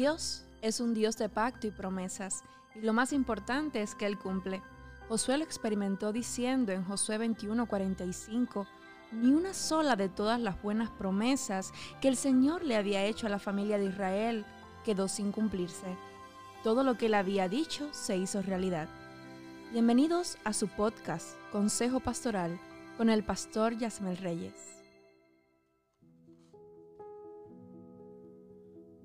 Dios es un Dios de pacto y promesas, y lo más importante es que Él cumple. Josué lo experimentó diciendo en Josué 21:45, ni una sola de todas las buenas promesas que el Señor le había hecho a la familia de Israel quedó sin cumplirse. Todo lo que él había dicho se hizo realidad. Bienvenidos a su podcast, Consejo Pastoral, con el pastor Yasmel Reyes.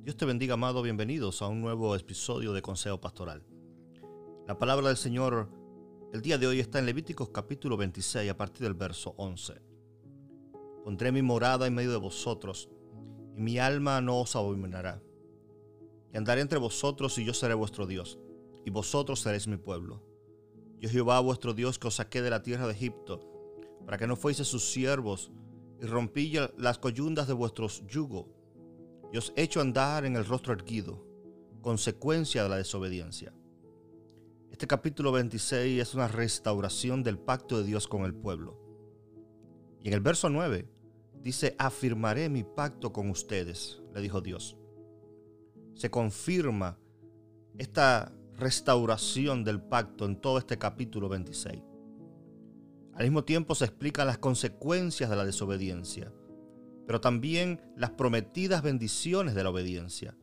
Dios te bendiga, amado. Bienvenidos a un nuevo episodio de Consejo Pastoral. La palabra del Señor el día de hoy está en Levíticos capítulo 26 a partir del verso 11. Pondré mi morada en medio de vosotros, y mi alma no os abominará. Y andaré entre vosotros, y yo seré vuestro Dios, y vosotros seréis mi pueblo. Yo Jehová vuestro Dios que os saqué de la tierra de Egipto, para que no fueseis sus siervos, y rompí las coyundas de vuestros yugos y os hecho andar en el rostro erguido, consecuencia de la desobediencia. Este capítulo 26 es una restauración del pacto de Dios con el pueblo. Y en el verso 9 dice, afirmaré mi pacto con ustedes, le dijo Dios. Se confirma esta restauración del pacto en todo este capítulo 26. Al mismo tiempo se explican las consecuencias de la desobediencia pero también las prometidas bendiciones de la obediencia.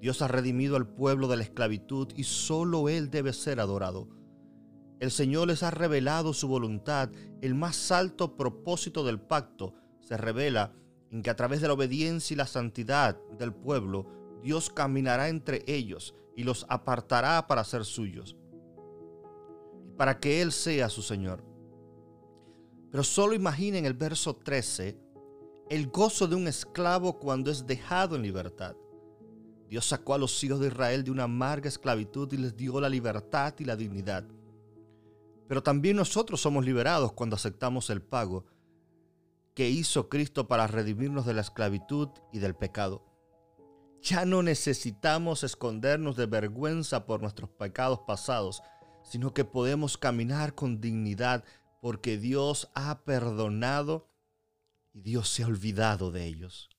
Dios ha redimido al pueblo de la esclavitud y solo Él debe ser adorado. El Señor les ha revelado su voluntad. El más alto propósito del pacto se revela en que a través de la obediencia y la santidad del pueblo, Dios caminará entre ellos y los apartará para ser suyos, para que Él sea su Señor. Pero solo imaginen el verso 13 el gozo de un esclavo cuando es dejado en libertad. Dios sacó a los hijos de Israel de una amarga esclavitud y les dio la libertad y la dignidad. Pero también nosotros somos liberados cuando aceptamos el pago que hizo Cristo para redimirnos de la esclavitud y del pecado. Ya no necesitamos escondernos de vergüenza por nuestros pecados pasados, sino que podemos caminar con dignidad porque Dios ha perdonado y Dios se ha olvidado de ellos.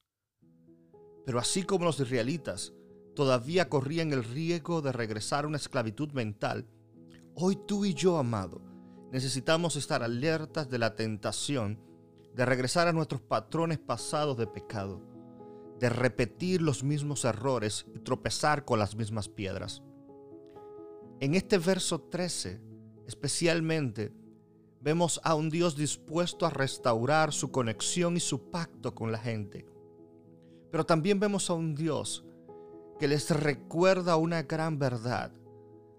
Pero así como los israelitas todavía corrían el riesgo de regresar a una esclavitud mental, hoy tú y yo, amado, necesitamos estar alertas de la tentación de regresar a nuestros patrones pasados de pecado, de repetir los mismos errores y tropezar con las mismas piedras. En este verso 13, especialmente, vemos a un Dios dispuesto a restaurar su conexión y su pacto con la gente. Pero también vemos a un Dios que les recuerda una gran verdad.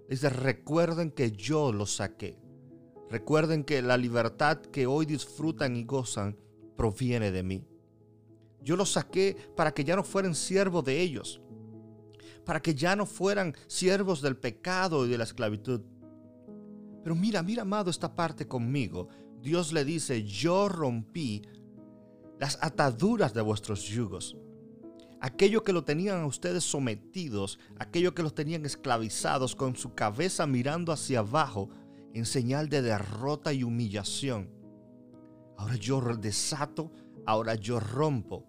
Les recuerden que yo los saqué. Recuerden que la libertad que hoy disfrutan y gozan proviene de mí. Yo los saqué para que ya no fueran siervos de ellos, para que ya no fueran siervos del pecado y de la esclavitud, pero mira, mira, amado, esta parte conmigo. Dios le dice, yo rompí las ataduras de vuestros yugos. Aquello que lo tenían a ustedes sometidos, aquello que los tenían esclavizados con su cabeza mirando hacia abajo en señal de derrota y humillación. Ahora yo desato, ahora yo rompo.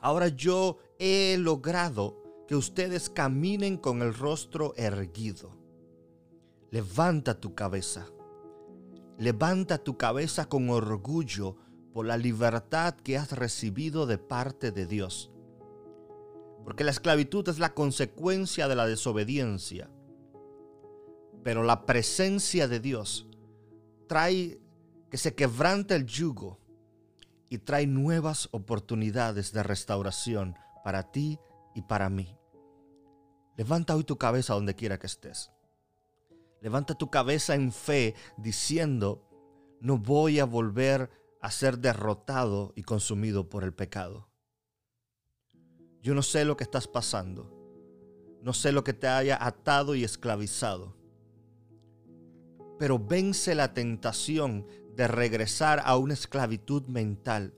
Ahora yo he logrado que ustedes caminen con el rostro erguido. Levanta tu cabeza. Levanta tu cabeza con orgullo por la libertad que has recibido de parte de Dios. Porque la esclavitud es la consecuencia de la desobediencia. Pero la presencia de Dios trae que se quebrante el yugo y trae nuevas oportunidades de restauración para ti y para mí. Levanta hoy tu cabeza donde quiera que estés. Levanta tu cabeza en fe diciendo, no voy a volver a ser derrotado y consumido por el pecado. Yo no sé lo que estás pasando. No sé lo que te haya atado y esclavizado. Pero vence la tentación de regresar a una esclavitud mental,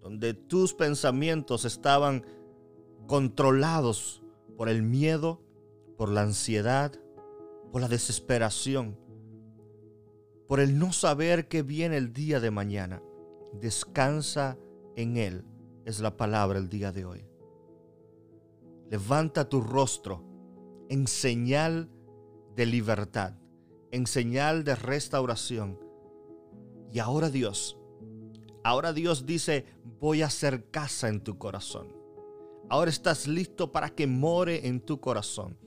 donde tus pensamientos estaban controlados por el miedo, por la ansiedad, por la desesperación, por el no saber que viene el día de mañana. Descansa en Él, es la palabra el día de hoy. levanta tu rostro en señal de libertad, en señal de restauración. Y ahora Dios, ahora Dios dice, voy a hacer casa en tu corazón. Ahora estás listo para que more en tu corazón.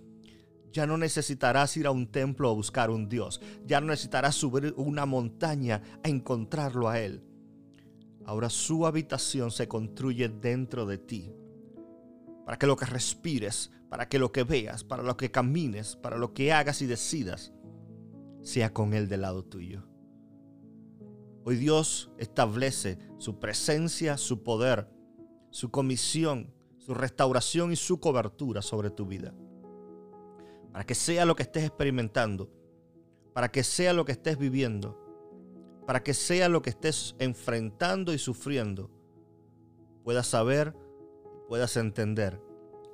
Ya no necesitarás ir a un templo a buscar un Dios. Ya no necesitarás subir una montaña a encontrarlo a Él. Ahora su habitación se construye dentro de ti. Para que lo que respires, para que lo que veas, para lo que camines, para lo que hagas y decidas, sea con Él del lado tuyo. Hoy Dios establece su presencia, su poder, su comisión, su restauración y su cobertura sobre tu vida para que sea lo que estés experimentando, para que sea lo que estés viviendo, para que sea lo que estés enfrentando y sufriendo, puedas saber, puedas entender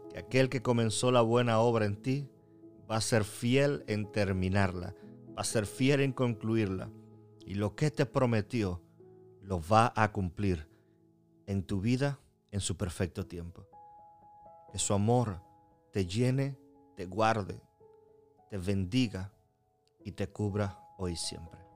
que aquel que comenzó la buena obra en ti va a ser fiel en terminarla, va a ser fiel en concluirla, y lo que te prometió lo va a cumplir en tu vida en su perfecto tiempo. Que su amor te llene, te guarde, te bendiga y te cubra hoy siempre.